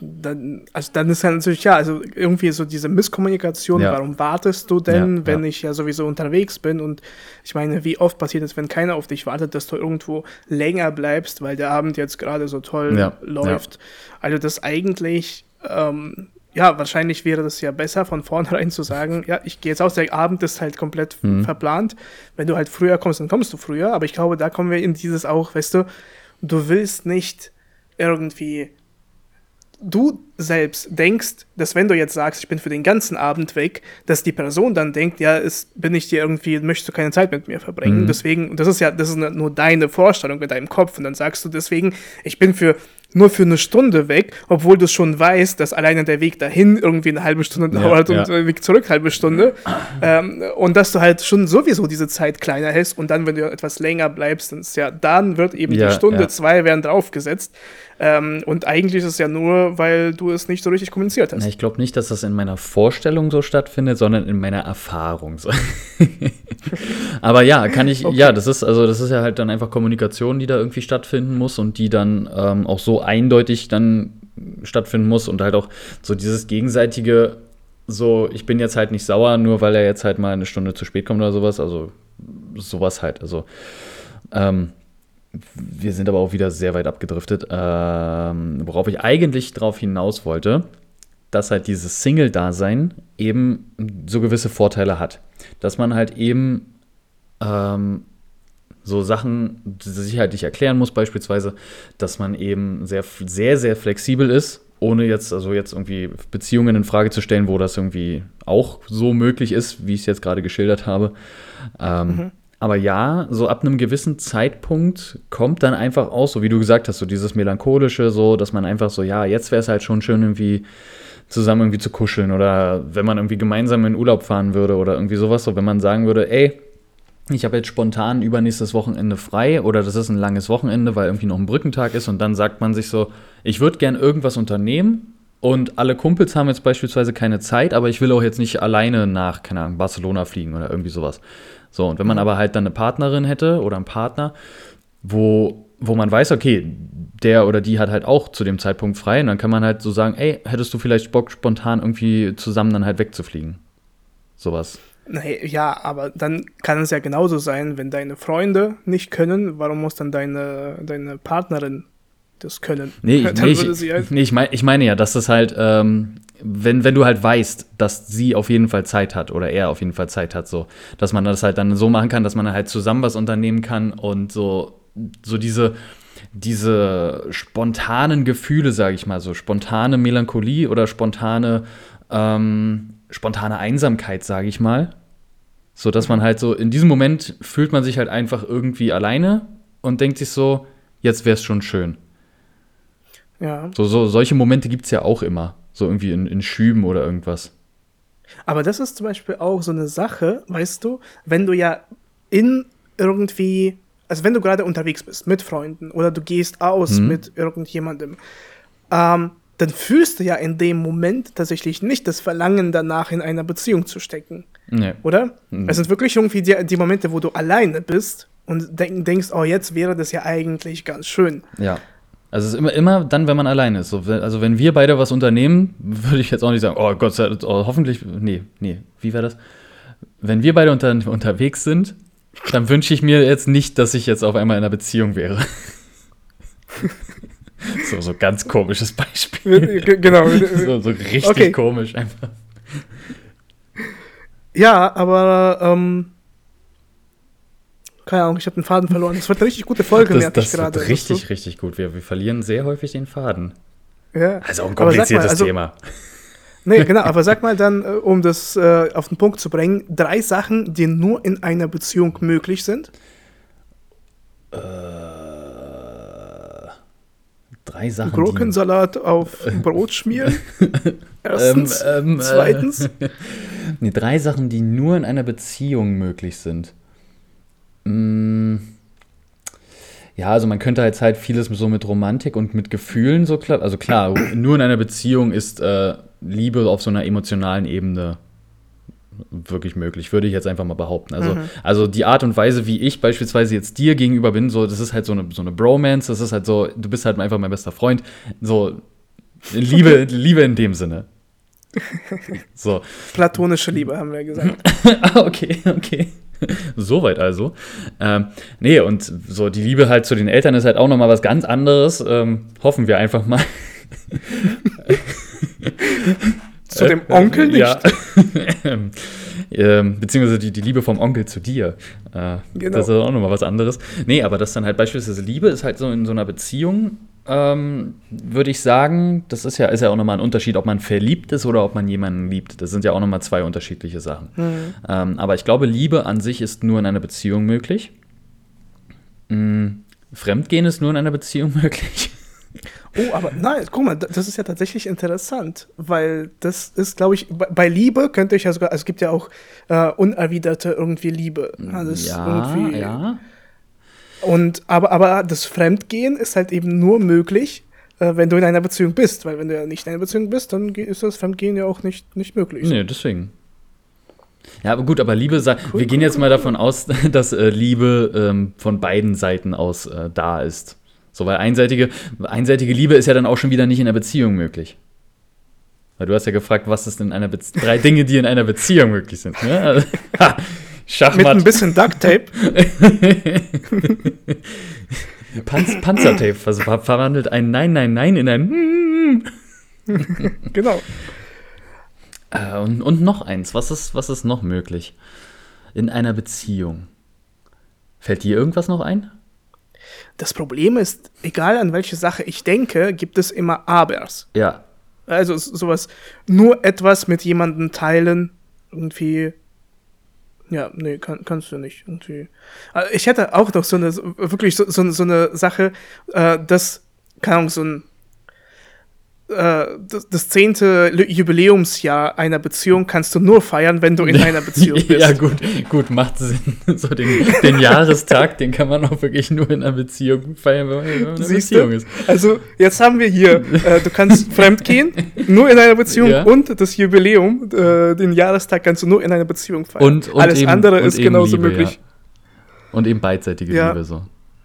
Dann, also dann ist ja natürlich, ja, also irgendwie so diese Misskommunikation, ja. warum wartest du denn, ja, wenn ja. ich ja sowieso unterwegs bin und ich meine, wie oft passiert es, wenn keiner auf dich wartet, dass du irgendwo länger bleibst, weil der Abend jetzt gerade so toll läuft. Also das eigentlich ähm, ja, wahrscheinlich wäre das ja besser, von vornherein zu sagen, ja, ich gehe jetzt aus, der Abend ist halt komplett mhm. verplant. Wenn du halt früher kommst, dann kommst du früher. Aber ich glaube, da kommen wir in dieses auch, weißt du, du willst nicht irgendwie du selbst denkst, dass wenn du jetzt sagst, ich bin für den ganzen Abend weg, dass die Person dann denkt, ja, ist, bin ich dir irgendwie, möchtest du keine Zeit mit mir verbringen. Mhm. Deswegen, das ist ja, das ist nur deine Vorstellung in deinem Kopf. Und dann sagst du deswegen, ich bin für nur für eine Stunde weg, obwohl du schon weißt, dass alleine der Weg dahin irgendwie eine halbe Stunde ja, dauert ja. und der Weg zurück halbe Stunde. ähm, und dass du halt schon sowieso diese Zeit kleiner hältst und dann, wenn du etwas länger bleibst, dann, ja, dann wird eben ja, die Stunde, zwei werden draufgesetzt. Ähm, und eigentlich ist es ja nur, weil du es nicht so richtig kommuniziert hast. Na, ich glaube nicht, dass das in meiner Vorstellung so stattfindet, sondern in meiner Erfahrung. So. *laughs* Aber ja, kann ich, okay. ja, das ist, also das ist ja halt dann einfach Kommunikation, die da irgendwie stattfinden muss und die dann ähm, auch so eindeutig dann stattfinden muss und halt auch so dieses gegenseitige, so, ich bin jetzt halt nicht sauer, nur weil er jetzt halt mal eine Stunde zu spät kommt oder sowas, also sowas halt, also ähm, wir sind aber auch wieder sehr weit abgedriftet. Ähm, worauf ich eigentlich drauf hinaus wollte, dass halt dieses Single-Dasein eben so gewisse Vorteile hat. Dass man halt eben ähm, so Sachen sich halt erklären muss, beispielsweise, dass man eben sehr, sehr, sehr flexibel ist, ohne jetzt, also jetzt irgendwie Beziehungen in Frage zu stellen, wo das irgendwie auch so möglich ist, wie ich es jetzt gerade geschildert habe. Ähm, mhm. Aber ja, so ab einem gewissen Zeitpunkt kommt dann einfach auch, so wie du gesagt hast, so dieses Melancholische, so, dass man einfach so, ja, jetzt wäre es halt schon schön, irgendwie zusammen irgendwie zu kuscheln oder wenn man irgendwie gemeinsam in Urlaub fahren würde oder irgendwie sowas, so wenn man sagen würde, ey, ich habe jetzt spontan übernächstes Wochenende frei oder das ist ein langes Wochenende, weil irgendwie noch ein Brückentag ist und dann sagt man sich so, ich würde gern irgendwas unternehmen und alle Kumpels haben jetzt beispielsweise keine Zeit, aber ich will auch jetzt nicht alleine nach, keine Ahnung, Barcelona fliegen oder irgendwie sowas. So, und wenn man aber halt dann eine Partnerin hätte oder einen Partner, wo, wo man weiß, okay, der oder die hat halt auch zu dem Zeitpunkt frei, und dann kann man halt so sagen, ey, hättest du vielleicht Bock, spontan irgendwie zusammen dann halt wegzufliegen? Sowas. Nee, ja, aber dann kann es ja genauso sein, wenn deine Freunde nicht können, warum muss dann deine, deine Partnerin das können. Nee, ich, *laughs* nee, ich, halt nee, ich, mein, ich meine ja, dass das halt, ähm, wenn, wenn du halt weißt, dass sie auf jeden Fall Zeit hat oder er auf jeden Fall Zeit hat, so, dass man das halt dann so machen kann, dass man halt zusammen was unternehmen kann und so, so diese, diese spontanen Gefühle, sage ich mal, so spontane Melancholie oder spontane, ähm, spontane Einsamkeit, sage ich mal. So dass man halt so, in diesem Moment fühlt man sich halt einfach irgendwie alleine und denkt sich so, jetzt wäre es schon schön. Ja. So, so solche Momente gibt es ja auch immer. So irgendwie in, in Schüben oder irgendwas. Aber das ist zum Beispiel auch so eine Sache, weißt du, wenn du ja in irgendwie, also wenn du gerade unterwegs bist mit Freunden oder du gehst aus mhm. mit irgendjemandem, ähm, dann fühlst du ja in dem Moment tatsächlich nicht das Verlangen danach, in einer Beziehung zu stecken. Nee. Oder? Mhm. Es sind wirklich irgendwie die, die, Momente, wo du alleine bist und denk, denkst, oh, jetzt wäre das ja eigentlich ganz schön. Ja. Also es ist immer, immer dann, wenn man alleine ist. So, also wenn wir beide was unternehmen, würde ich jetzt auch nicht sagen, oh Gott sei Dank, oh, hoffentlich, nee, nee, wie wäre das? Wenn wir beide unter, unterwegs sind, dann wünsche ich mir jetzt nicht, dass ich jetzt auf einmal in einer Beziehung wäre. *laughs* so, so ganz komisches Beispiel. Genau. *laughs* so, so richtig okay. komisch einfach. Ja, aber ähm, keine Ahnung, ich habe den Faden verloren. Das wird eine richtig gute Folge, das, merke ich gerade. Das richtig, weißt du? richtig gut. Wir, wir verlieren sehr häufig den Faden. Ja. Also ein kompliziertes mal, also, Thema. Nee, genau, aber sag mal dann, äh, um das äh, auf den Punkt zu bringen, drei Sachen, die nur in einer Beziehung möglich sind. Äh, drei Sachen. Gurkensalat auf *laughs* Brot schmieren. *laughs* Erstens. Ähm, ähm, Zweitens. Äh, *laughs* nee, drei Sachen, die nur in einer Beziehung möglich sind. Mm. Ja, also man könnte jetzt halt vieles so mit Romantik und mit Gefühlen so klar. Also klar, nur in einer Beziehung ist äh, Liebe auf so einer emotionalen Ebene wirklich möglich, würde ich jetzt einfach mal behaupten. Also, mhm. also die Art und Weise, wie ich beispielsweise jetzt dir gegenüber bin, so, das ist halt so eine, so eine Bromance, das ist halt so, du bist halt einfach mein bester Freund. So, Liebe, Liebe in dem Sinne. *laughs* So. Platonische Liebe, haben wir gesagt. *laughs* ah, okay, okay. *laughs* Soweit also. Ähm, nee, und so die Liebe halt zu den Eltern ist halt auch nochmal was ganz anderes. Ähm, hoffen wir einfach mal. *laughs* zu dem Onkel nicht? Ja. *laughs* ähm, beziehungsweise die, die Liebe vom Onkel zu dir. Äh, genau. Das ist auch nochmal was anderes. Nee, aber das dann halt beispielsweise Liebe ist halt so in so einer Beziehung ähm, würde ich sagen, das ist ja, ist ja auch nochmal ein Unterschied, ob man verliebt ist oder ob man jemanden liebt. Das sind ja auch nochmal zwei unterschiedliche Sachen. Mhm. Ähm, aber ich glaube, Liebe an sich ist nur in einer Beziehung möglich. Mhm. Fremdgehen ist nur in einer Beziehung *laughs* möglich. Oh, aber nein, guck mal, das ist ja tatsächlich interessant, weil das ist, glaube ich, bei Liebe könnte ich ja sogar, also es gibt ja auch äh, unerwiderte irgendwie Liebe. Also ja, ja. Und, aber, aber das Fremdgehen ist halt eben nur möglich, äh, wenn du in einer Beziehung bist. Weil wenn du ja nicht in einer Beziehung bist, dann ist das Fremdgehen ja auch nicht, nicht möglich. Nee, deswegen. Ja, aber gut, aber Liebe, cool, wir gehen jetzt cool, mal davon aus, *laughs* dass äh, Liebe ähm, von beiden Seiten aus äh, da ist. So, weil einseitige, einseitige Liebe ist ja dann auch schon wieder nicht in einer Beziehung möglich. Weil du hast ja gefragt, was ist denn einer Be drei Dinge, die in einer Beziehung möglich sind. Ne? *laughs* Also, Schachmatt. Mit ein bisschen Duct Tape. *laughs* Panz Panzertape ver verwandelt ein Nein, Nein, Nein in ein *laughs* Genau. Äh, und, und noch eins. Was ist, was ist noch möglich? In einer Beziehung. Fällt dir irgendwas noch ein? Das Problem ist, egal an welche Sache ich denke, gibt es immer Abers. Ja. Also sowas, nur etwas mit jemandem teilen, irgendwie ja, nee, kann, kannst du nicht. Irgendwie. Also ich hätte auch noch so eine, wirklich so, so, so eine Sache, äh, dass, keine Ahnung, so ein das, das, zehnte Jubiläumsjahr einer Beziehung kannst du nur feiern, wenn du in *laughs* einer Beziehung bist. ja, gut, gut, macht Sinn. *laughs* So den, den Jahrestag, den kann man auch wirklich nur in einer Beziehung feiern, wenn man in einer Siehst Beziehung du? ist. Also, jetzt haben wir hier, äh, du kannst *laughs* fremdgehen, nur in einer Beziehung ja. und das Jubiläum, äh, den Jahrestag kannst du nur in einer Beziehung feiern. Und, und Alles eben, andere ist genauso Liebe, möglich. Ja. Und eben beidseitige ja. Liebe so.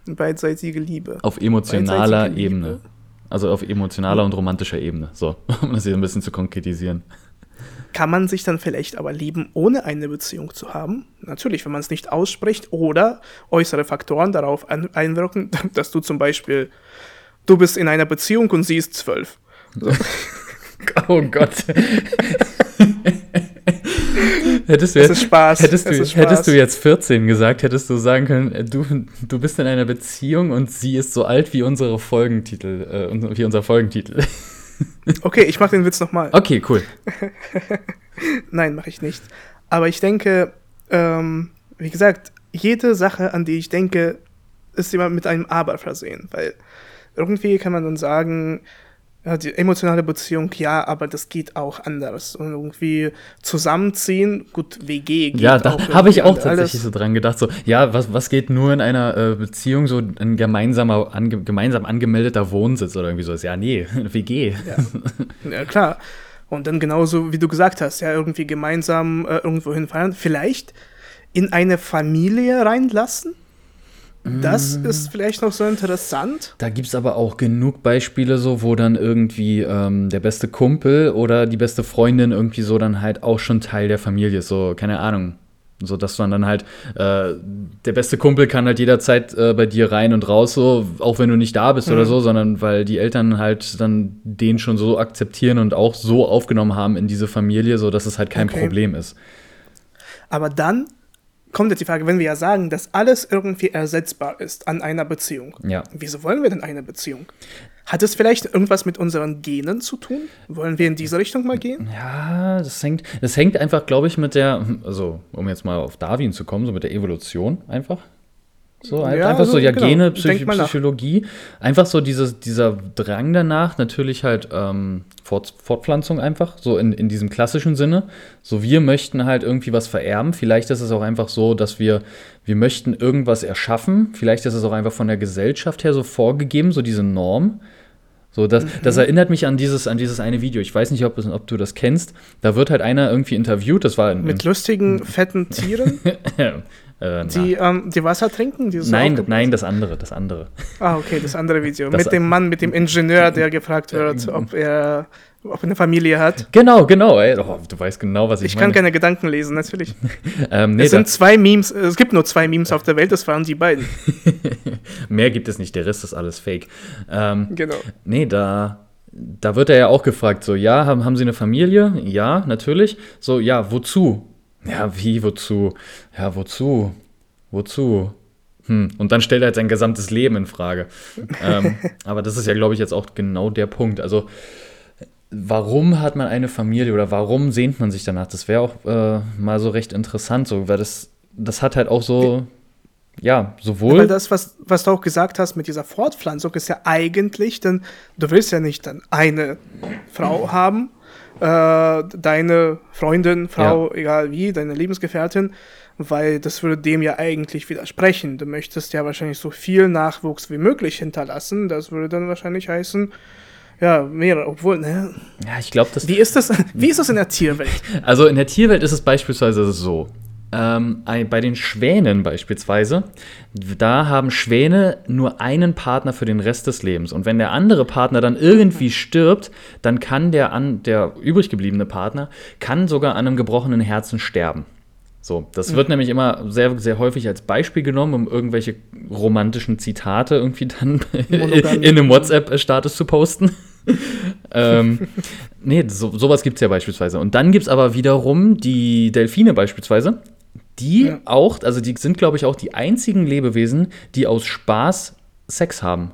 Beidseitige Liebe. Auf emotionaler Ebene. Also auf emotionaler und romantischer Ebene. So, *laughs* um das hier ein bisschen zu konkretisieren. Kann man sich dann vielleicht aber lieben, ohne eine Beziehung zu haben? Natürlich, wenn man es nicht ausspricht oder äußere Faktoren darauf einwirken, *laughs* dass du zum Beispiel du bist in einer Beziehung und sie ist zwölf. So. *laughs* oh Gott. Hättest, du Es jetzt, ist Spaß. hättest, Es du, ist Spaß. hättest du jetzt 14 gesagt, hättest du sagen können, äh, du, du bist in einer Beziehung und sie ist so alt wie unsere Folgentitel, äh, wie unser Folgentitel. *laughs* Okay, ich mache den Witz nochmal. Okay, cool. *laughs* Nein, mache ich nicht. Aber ich denke, ähm, wie gesagt, jede Sache, an die ich denke, ist immer mit einem Aber versehen. Weil irgendwie kann man dann sagen, ja, die emotionale Beziehung, ja, aber das geht auch anders. Und irgendwie zusammenziehen, gut, WG geht Ja, da habe ich auch tatsächlich so dran gedacht. So, ja, was, was geht nur in einer äh, Beziehung, so ein gemeinsamer, ange, gemeinsam angemeldeter Wohnsitz oder irgendwie so? Ja, nee, *laughs* WG. Ja, klar. Und dann genauso, wie du gesagt hast, ja, irgendwie gemeinsam äh, irgendwo hinfahren. Vielleicht in eine Familie reinlassen. Das Mm. ist vielleicht noch so interessant. Da gibt es aber auch genug Beispiele, so, wo dann irgendwie ähm, der beste Kumpel oder die beste Freundin irgendwie so dann halt auch schon Teil der Familie ist. So, keine Ahnung. So, dass man dann halt, äh, der beste Kumpel kann halt jederzeit äh, bei dir rein und raus, so, auch wenn du nicht da bist oder so, sondern weil die Eltern halt dann den schon so akzeptieren und auch so aufgenommen haben in diese Familie, so dass es halt kein Okay. Problem ist. Aber dann kommt jetzt die Frage, wenn wir ja sagen, dass alles irgendwie ersetzbar ist an einer Beziehung. Ja. Wieso wollen wir denn eine Beziehung? Hat es vielleicht irgendwas mit unseren Genen zu tun? Wollen wir in diese Richtung mal gehen? Ja, das hängt, das hängt einfach, glaube ich, mit der, also um jetzt mal auf Darwin zu kommen, so mit der Evolution einfach. So, halt Ja, einfach so, also, ja, genau. Gene, Psych. Psychologie. Einfach so dieses, dieser Drang danach, natürlich halt ähm, Fort, Fortpflanzung einfach, so in, in diesem klassischen Sinne. So, wir möchten halt irgendwie was vererben. Vielleicht ist es auch einfach so, dass wir, wir möchten irgendwas erschaffen. Vielleicht ist es auch einfach von der Gesellschaft her so vorgegeben, so diese Norm. So, das, Mhm. das erinnert mich an dieses, an dieses eine Video. Ich weiß nicht, ob, ob du das kennst. Da wird halt einer irgendwie interviewt. Das war in, Mit lustigen, *laughs* fetten Tieren, *laughs* äh, die, ähm, die Wasser trinken? Die Nein, nein, das andere, das andere. Ah, okay, das andere Video. Das- mit dem Mann, mit dem Ingenieur, der gefragt wird, ob er, ob eine Familie hat. Genau, genau. Ey. Oh, du weißt genau, was ich, Ich meine. kann keine Gedanken lesen, natürlich. *laughs* ähm, nee, es sind zwei Memes, äh, es gibt nur zwei Memes auf der Welt, das waren die beiden. *laughs* mehr gibt es nicht. Der Rest ist alles Fake. Ähm, Genau. nee, da, da wird er ja auch gefragt. So, ja, haben, haben Sie eine Familie? Ja, natürlich. So, ja, wozu? Ja, wie, wozu? Ja, wozu? Wozu? Hm. Und dann stellt er halt sein gesamtes Leben in Frage. ähm, *laughs* aber das ist ja, glaube ich, jetzt auch genau der Punkt. Also, warum hat man eine Familie oder warum sehnt man sich danach? Das wäre auch äh, mal so recht interessant, so, weil das, das hat halt auch so, ja, sowohl. Weil das, was, was du auch gesagt hast mit dieser Fortpflanzung, ist ja eigentlich, denn du willst ja nicht dann eine Frau haben, äh, deine Freundin, Frau, egal wie, deine Lebensgefährtin, weil das würde dem ja eigentlich widersprechen. Du möchtest ja wahrscheinlich so viel Nachwuchs wie möglich hinterlassen. Das würde dann wahrscheinlich heißen, ja, mehrere, obwohl, ne, ja, ich glaube, das. wie ist das, wie ist das in der Tierwelt? *laughs* Also in der Tierwelt ist es beispielsweise so. Ähm, bei den Schwänen beispielsweise, da haben Schwäne nur einen Partner für den Rest des Lebens. Und wenn der andere Partner dann irgendwie stirbt, dann kann der, an, der übrig gebliebene Partner kann sogar an einem gebrochenen Herzen sterben. So, das wird nämlich immer sehr, sehr häufig als Beispiel genommen, um irgendwelche romantischen Zitate irgendwie dann in einem WhatsApp-Status zu posten. *laughs* ähm, nee, so, sowas gibt es ja beispielsweise. Und dann gibt es aber wiederum die Delfine beispielsweise, die Ja. auch, also die sind, glaube ich, auch die einzigen Lebewesen, die aus Spaß Sex haben.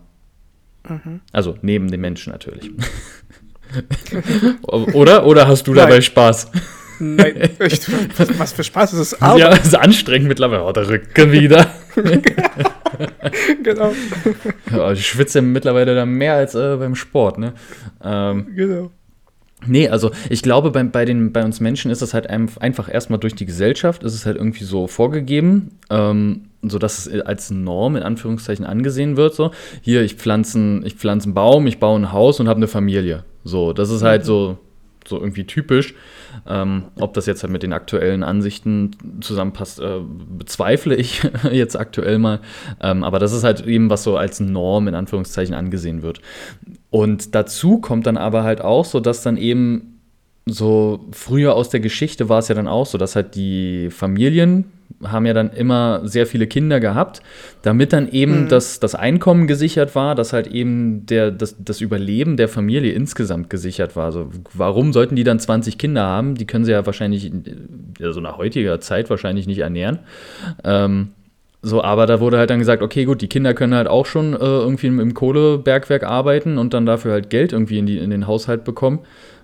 Also neben den Menschen natürlich. *laughs* Oder? Oder hast du dabei Nein. Spaß? Nein, *laughs* echt, was, für Spaß ist es? ja, ist anstrengend mittlerweile. Oh, der Rücken wieder. *laughs* genau, Ja, ich schwitze mittlerweile da mehr als äh, beim Sport, ne? Ähm, genau. Nee, also ich glaube, bei, bei, den, bei uns Menschen ist es halt ein, einfach erstmal durch die Gesellschaft, ist es halt irgendwie so vorgegeben, ähm, sodass es als Norm in Anführungszeichen angesehen wird. So, hier, ich pflanze einen, ich pflanze einen Baum, ich baue ein Haus und habe eine Familie. So, das ist halt so, so irgendwie typisch. Ähm, ob das jetzt halt mit den aktuellen Ansichten zusammenpasst, äh, bezweifle ich *laughs* jetzt aktuell mal. Ähm, aber das ist halt eben, was so als Norm in Anführungszeichen angesehen wird. Und dazu kommt dann aber halt auch so, dass dann eben so früher aus der Geschichte war es ja dann auch so, dass halt die Familien haben ja dann immer sehr viele Kinder gehabt, damit dann eben mhm. das, das Einkommen gesichert war, dass halt eben der, das, das Überleben der Familie insgesamt gesichert war. Also warum sollten die dann 20 Kinder haben? Die können sie ja wahrscheinlich, also nach heutiger Zeit wahrscheinlich nicht ernähren. Ähm, so, aber da wurde halt dann gesagt, okay, gut, die Kinder können halt auch schon äh, irgendwie im, im, Kohlebergwerk arbeiten und dann dafür halt Geld irgendwie in, die, in den Haushalt bekommen.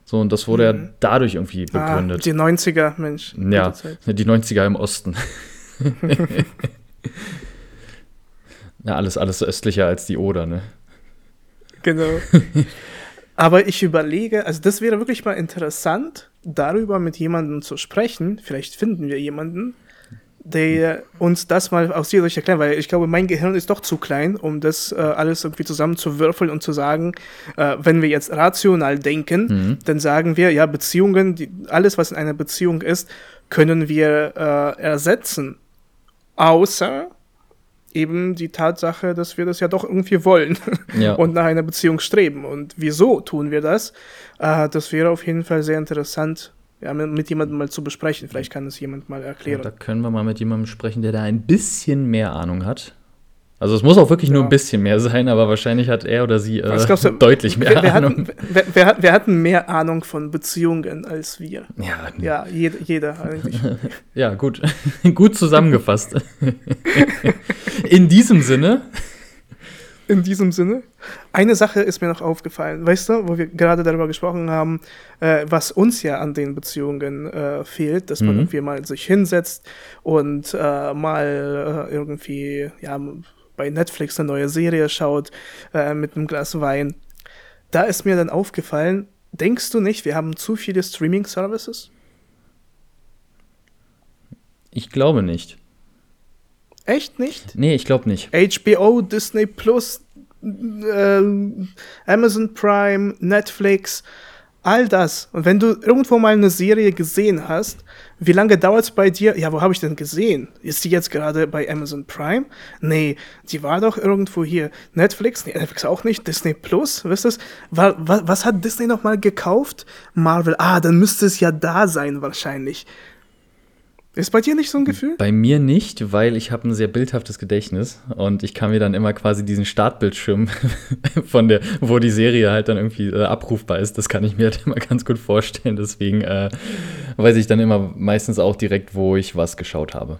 So, und das wurde mhm. ja dadurch irgendwie ah, begründet. Ah, die 90er, Mensch. Ja, die 90er im Osten. *laughs* ja, alles, alles östlicher als die Oder, ne? Genau. *laughs* Aber ich überlege, also das wäre wirklich mal interessant, darüber mit jemandem zu sprechen. Vielleicht finden wir jemanden, der uns das mal aus dir Sicht erklären, weil ich glaube, mein Gehirn ist doch zu klein, um das äh, alles irgendwie zusammenzuwürfeln und zu sagen, äh, wenn wir jetzt rational denken, mhm. dann sagen wir, ja, Beziehungen, die, alles, was in einer Beziehung ist, können wir äh, ersetzen. Außer eben die Tatsache, dass wir das ja doch irgendwie wollen *laughs* ja. und nach einer Beziehung streben. Und wieso tun wir das? Äh, das wäre auf jeden Fall sehr interessant ja, mit jemandem mal zu besprechen. Vielleicht kann es jemand mal erklären. Ja, da können wir mal mit jemandem sprechen, der da ein bisschen mehr Ahnung hat. Also es muss auch wirklich ja. nur ein bisschen mehr sein, aber wahrscheinlich hat er oder sie äh, du, deutlich mehr wer, wer Ahnung. Hat, wer, wer, wer hat mehr Ahnung von Beziehungen als wir? Ja, ja jeder, jeder eigentlich. *laughs* ja, gut. *laughs* gut zusammengefasst. *laughs* In diesem Sinne in diesem Sinne. Eine Sache ist mir noch aufgefallen, weißt du, wo wir gerade darüber gesprochen haben, äh, was uns ja an den Beziehungen äh, fehlt, dass man mhm. irgendwie mal sich hinsetzt und äh, mal äh, irgendwie, ja, bei Netflix eine neue Serie schaut äh, mit einem Glas Wein. Da ist mir dann aufgefallen, denkst du nicht, wir haben zu viele Streaming-Services? Ich glaube nicht. Echt nicht? Nee, ich glaube nicht. HBO, Disney Plus, äh, Amazon Prime, Netflix, all das. Und wenn du irgendwo mal eine Serie gesehen hast, wie lange dauert es bei dir? Ja, wo habe ich denn gesehen? Ist die jetzt gerade bei Amazon Prime? Nee, die war doch irgendwo hier. Netflix? Nee, Netflix auch nicht. Disney Plus? Wisst ihr was, was hat Disney nochmal gekauft? Marvel. Ah, dann müsste es ja da sein wahrscheinlich. Ist bei dir nicht so ein Gefühl? Bei mir nicht, weil ich habe ein sehr bildhaftes Gedächtnis und ich kann mir dann immer quasi diesen Startbildschirm *laughs* von der, wo die Serie halt dann irgendwie äh, abrufbar ist, das kann ich mir halt *laughs* immer ganz gut vorstellen. Deswegen äh, weiß ich dann immer meistens auch direkt, wo ich was geschaut habe.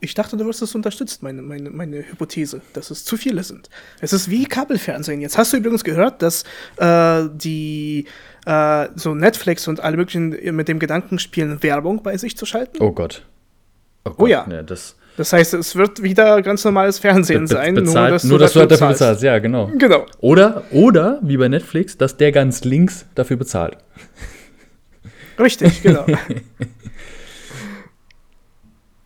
Ich dachte, du wirst es unterstützt, meine, meine, meine Hypothese, dass es zu viele sind. Es ist wie Kabelfernsehen. Jetzt hast du übrigens gehört, dass äh, die äh, so Netflix und alle möglichen mit dem Gedanken spielen, Werbung bei sich zu schalten. Oh Gott. Oh, Gott. oh ja. Nee, das, das heißt, es wird wieder ganz normales Fernsehen be sein, bezahlt, nur dass nur, du, dass dafür, du dafür bezahlst. Ja, genau. genau. Oder, oder, wie bei Netflix, dass der ganz links dafür bezahlt. Richtig, genau. *laughs*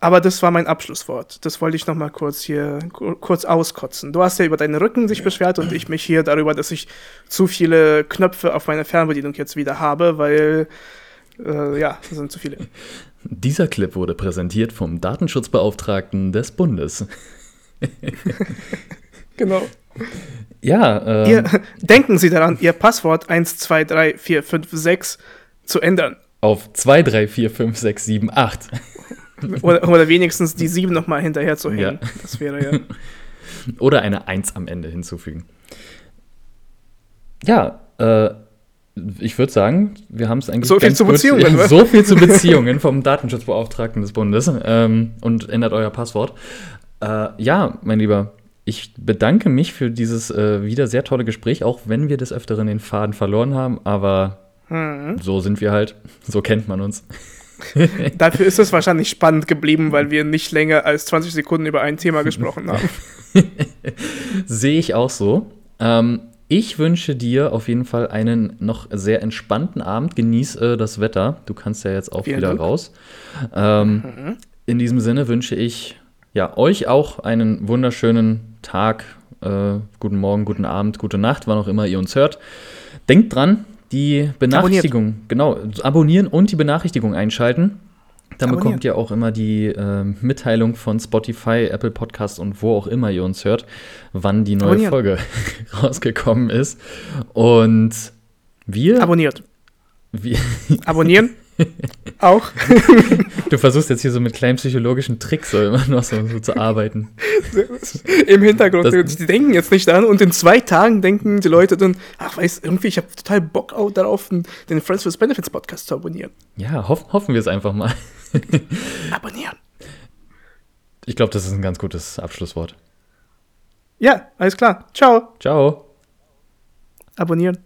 Aber das war mein Abschlusswort. Das wollte ich noch mal kurz hier kurz auskotzen. Du hast ja über deinen Rücken sich beschwert und ich mich hier darüber, dass ich zu viele Knöpfe auf meiner Fernbedienung jetzt wieder habe, weil äh, ja, das sind zu viele. *laughs* Dieser Clip wurde präsentiert vom Datenschutzbeauftragten des Bundes. *laughs* genau. Ja. Ähm, ihr, denken Sie daran, Ihr Passwort 123456 zu ändern. Auf 23456778. Oder, oder wenigstens die 7 nochmal hinterher zu hängen. Ja. Das wäre ja. *laughs* oder eine 1 am Ende hinzufügen. Ja, äh, ich würde sagen, wir haben es eigentlich. So viel zu Beziehungen. *laughs* Gut, so viel zu Beziehungen vom Datenschutzbeauftragten des Bundes ähm, und ändert euer Passwort. Äh, ja, mein Lieber, ich bedanke mich für dieses äh, wieder sehr tolle Gespräch, auch wenn wir des Öfteren den Faden verloren haben, aber mhm. so sind wir halt. So kennt man uns. *laughs* Dafür ist es wahrscheinlich spannend geblieben, weil wir nicht länger als 20 Sekunden über ein Thema gesprochen haben. *laughs* Sehe ich auch so. Ähm, ich wünsche dir auf jeden Fall einen noch sehr entspannten Abend. Genieß äh, das Wetter. Du kannst ja jetzt auch Vielen wieder Dank. raus. Ähm, mhm. In diesem Sinne wünsche ich ja, euch auch einen wunderschönen Tag. Äh, guten Morgen, guten Abend, gute Nacht, wann auch immer ihr uns hört. Denkt dran, die Benachrichtigung, Abonniert. genau, abonnieren und die Benachrichtigung einschalten. Dann Abonniert. bekommt ihr auch immer die äh, Mitteilung von Spotify, Apple Podcasts und wo auch immer ihr uns hört, wann die neue Abonniert. Folge *laughs* rausgekommen ist. Und wir. Abonniert. Wie? Abonnieren. *laughs* *laughs* Auch. *laughs* Du versuchst jetzt hier so mit kleinen psychologischen Tricks so immer noch so, so zu arbeiten. Im Hintergrund. Das- die denken jetzt nicht daran und in zwei Tagen denken die Leute dann, ach, weiß, irgendwie, ich habe total Bock auch darauf, den Friends with Benefits Podcast zu abonnieren. Ja, hoff, hoffen wir es einfach mal. *laughs* Abonnieren. Ich glaube, das ist ein ganz gutes Abschlusswort. Ja, alles klar. Ciao. Ciao. Abonnieren.